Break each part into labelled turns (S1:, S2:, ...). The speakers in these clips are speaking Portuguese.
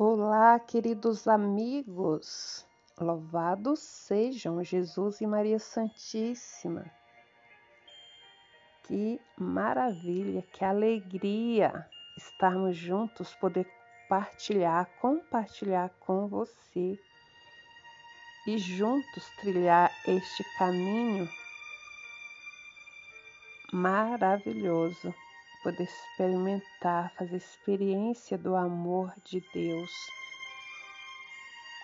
S1: Olá, queridos amigos. Louvados sejam Jesus e Maria Santíssima. Que maravilha, que alegria estarmos juntos, poder partilhar, compartilhar com você e juntos trilhar este caminho maravilhoso poder experimentar, fazer experiência do amor de Deus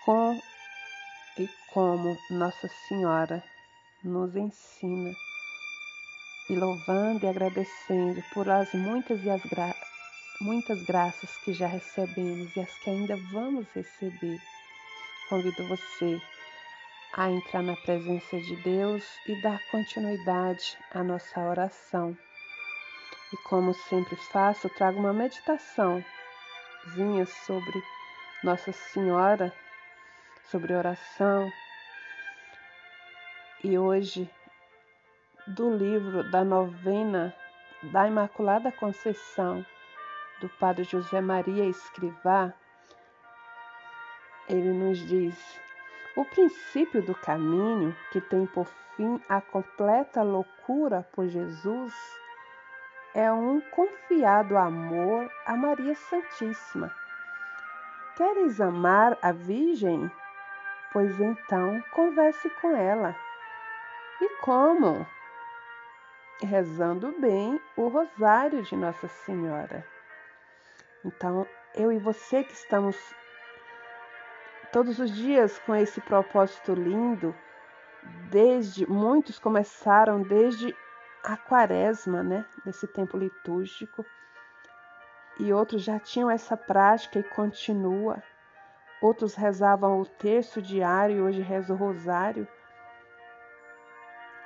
S1: com e como Nossa Senhora nos ensina e louvando e agradecendo por as muitas e as gra muitas graças que já recebemos e as que ainda vamos receber. Convido você a entrar na presença de Deus e dar continuidade à nossa oração. E como sempre faço, trago uma meditaçãozinha sobre Nossa Senhora, sobre oração. E hoje, do livro da novena da Imaculada Conceição, do Padre José Maria Escrivá, ele nos diz: o princípio do caminho que tem por fim a completa loucura por Jesus é um confiado amor a Maria Santíssima. Queres amar a Virgem? Pois então converse com ela. E como? Rezando bem o rosário de Nossa Senhora. Então, eu e você que estamos todos os dias com esse propósito lindo, desde muitos começaram desde a quaresma, né, desse tempo litúrgico, e outros já tinham essa prática e continua. Outros rezavam o terço diário e hoje rezam o rosário.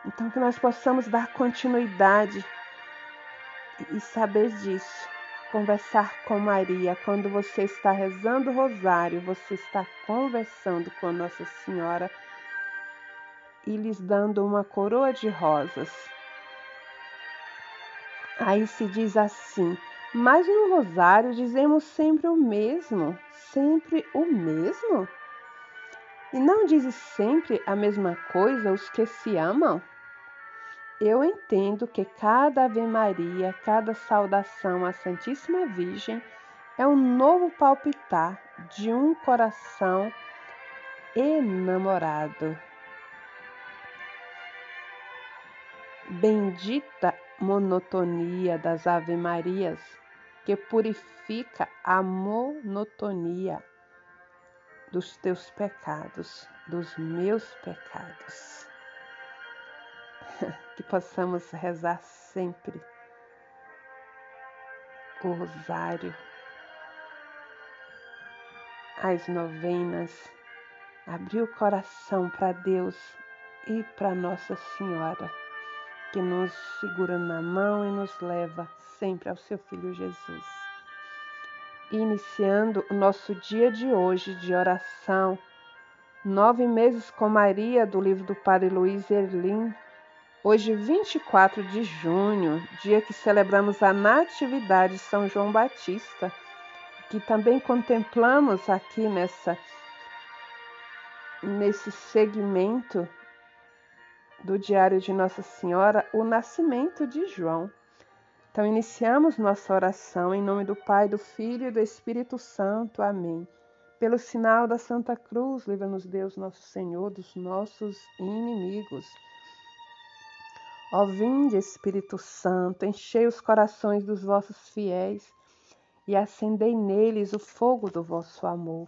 S1: Então que nós possamos dar continuidade e saber disso. Conversar com Maria. Quando você está rezando o rosário, você está conversando com Nossa Senhora e lhes dando uma coroa de rosas. Aí se diz assim: mas no rosário dizemos sempre o mesmo, sempre o mesmo? E não diz sempre a mesma coisa os que se amam? Eu entendo que cada Ave Maria, cada saudação à Santíssima Virgem é um novo palpitar de um coração enamorado. Bendita monotonia das Ave-Marias, que purifica a monotonia dos teus pecados, dos meus pecados. que possamos rezar sempre o rosário, as novenas, abrir o coração para Deus e para Nossa Senhora que nos segura na mão e nos leva sempre ao seu Filho Jesus. Iniciando o nosso dia de hoje de oração, Nove Meses com Maria, do livro do Padre Luiz Erlim, hoje 24 de junho, dia que celebramos a Natividade de São João Batista, que também contemplamos aqui nessa nesse segmento do Diário de Nossa Senhora, o nascimento de João. Então, iniciamos nossa oração em nome do Pai, do Filho e do Espírito Santo. Amém. Pelo sinal da Santa Cruz, livra-nos Deus, nosso Senhor, dos nossos inimigos. Ó vinde, Espírito Santo, enchei os corações dos vossos fiéis e acendei neles o fogo do vosso amor.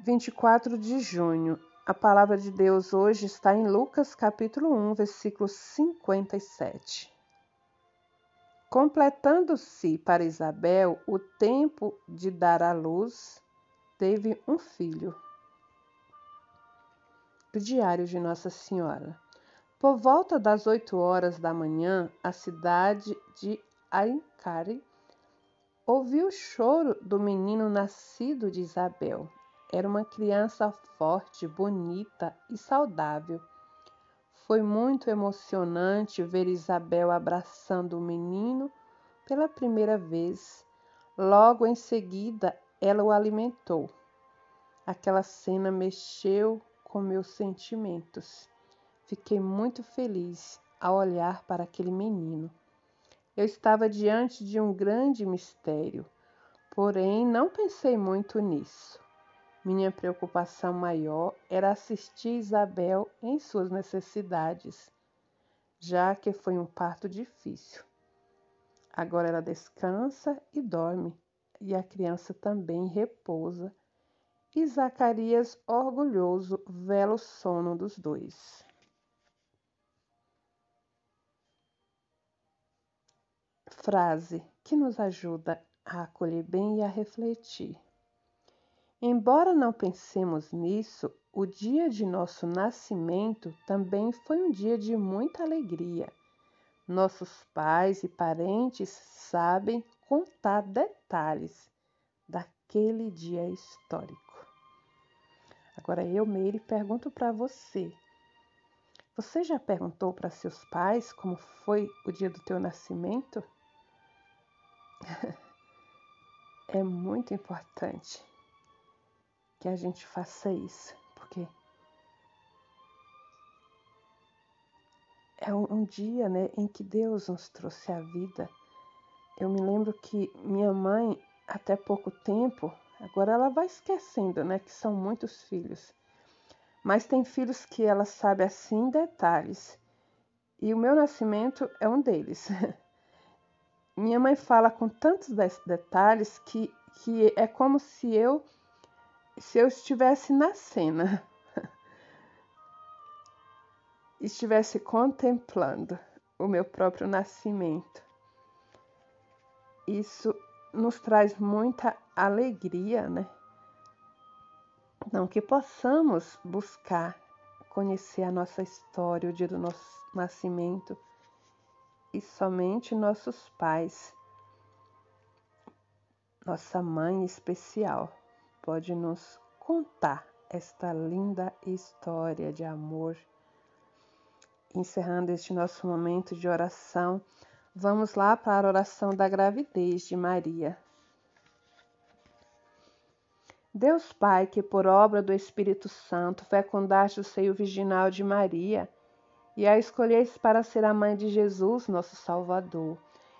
S1: 24 de junho. A palavra de Deus hoje está em Lucas capítulo 1, versículo 57. Completando-se para Isabel o tempo de dar à luz, teve um filho. Do Diário de Nossa Senhora. Por volta das oito horas da manhã, a cidade de Aincari ouviu o choro do menino nascido de Isabel. Era uma criança forte, bonita e saudável. Foi muito emocionante ver Isabel abraçando o menino pela primeira vez. Logo em seguida, ela o alimentou. Aquela cena mexeu com meus sentimentos. Fiquei muito feliz ao olhar para aquele menino. Eu estava diante de um grande mistério, porém não pensei muito nisso. Minha preocupação maior era assistir Isabel em suas necessidades, já que foi um parto difícil. Agora ela descansa e dorme, e a criança também repousa. E Zacarias, orgulhoso, vela o sono dos dois. frase que nos ajuda a acolher bem e a refletir. Embora não pensemos nisso, o dia de nosso nascimento também foi um dia de muita alegria. Nossos pais e parentes sabem contar detalhes daquele dia histórico. Agora eu, Meire, pergunto para você. Você já perguntou para seus pais como foi o dia do teu nascimento? é muito importante que a gente faça isso, porque é um, dia né, em que Deus nos trouxe a vida. Eu me lembro que minha mãe, até pouco tempo, agora ela vai esquecendo, né, que são muitos filhos. Mas tem filhos que ela sabe assim detalhes. E o meu nascimento é um deles. minha mãe fala com tantos detalhes que, que é como se eu se eu estivesse na cena, estivesse contemplando o meu próprio nascimento. Isso nos traz muita alegria, né? Então, que possamos buscar conhecer a nossa história, o dia do nosso nascimento, e somente nossos pais, nossa mãe especial, pode nos contar esta linda história de amor. Encerrando este nosso momento de oração, vamos lá para a oração da gravidez de Maria. Deus Pai, que por obra do Espírito Santo fecundaste o seio virginal de Maria, e a escolheste para ser a mãe de Jesus, nosso Salvador.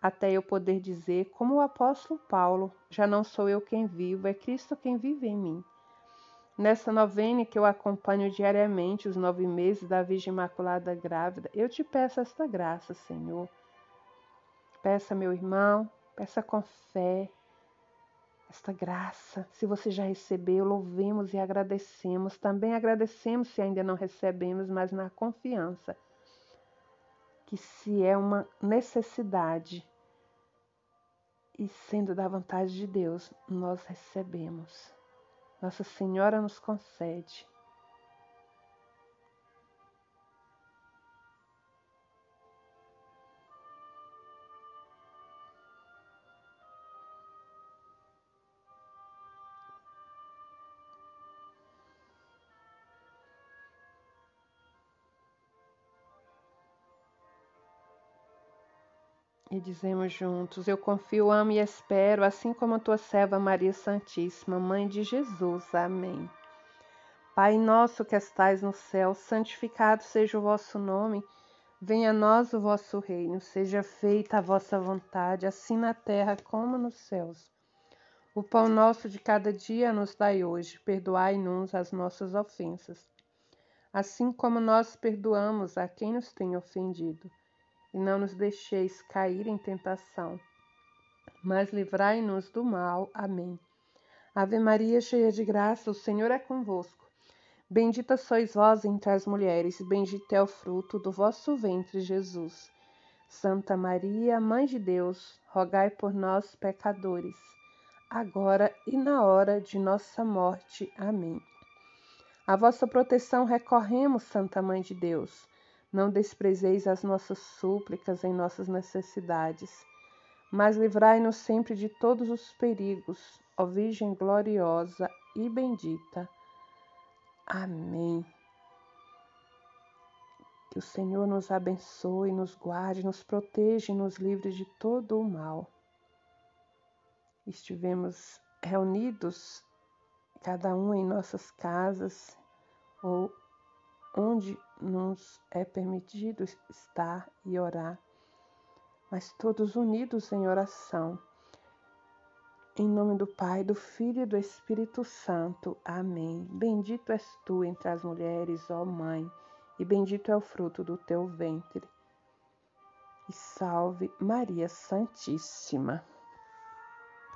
S1: até eu poder dizer, como o apóstolo Paulo: já não sou eu quem vivo, é Cristo quem vive em mim. Nessa novena que eu acompanho diariamente os nove meses da Virgem Imaculada Grávida, eu te peço esta graça, Senhor. Peça, meu irmão, peça com fé esta graça. Se você já recebeu, louvemos e agradecemos. Também agradecemos se ainda não recebemos, mas na confiança que se é uma necessidade e sendo da vontade de Deus, nós recebemos. Nossa Senhora nos concede E dizemos juntos: Eu confio, amo e espero, assim como a tua serva Maria Santíssima, Mãe de Jesus. Amém. Pai nosso que estais no céu, santificado seja o vosso nome. Venha a nós o vosso reino, seja feita a vossa vontade, assim na terra como nos céus. O pão nosso de cada dia nos dai hoje, perdoai-nos as nossas ofensas, assim como nós perdoamos a quem nos tem ofendido. E não nos deixeis cair em tentação, mas livrai-nos do mal. Amém. Ave Maria, cheia de graça, o Senhor é convosco. Bendita sois vós entre as mulheres, bendito é o fruto do vosso ventre, Jesus. Santa Maria, Mãe de Deus, rogai por nós, pecadores agora e na hora de nossa morte. Amém. A vossa proteção recorremos, Santa Mãe de Deus. Não desprezeis as nossas súplicas em nossas necessidades, mas livrai-nos sempre de todos os perigos, ó Virgem gloriosa e bendita. Amém. Que o Senhor nos abençoe, nos guarde, nos proteja e nos livre de todo o mal estivemos reunidos, cada um em nossas casas ou onde nos é permitido estar e orar, mas todos unidos em oração. Em nome do Pai, do Filho e do Espírito Santo. Amém. Bendito és tu entre as mulheres, ó Mãe, e bendito é o fruto do teu ventre. E salve Maria Santíssima.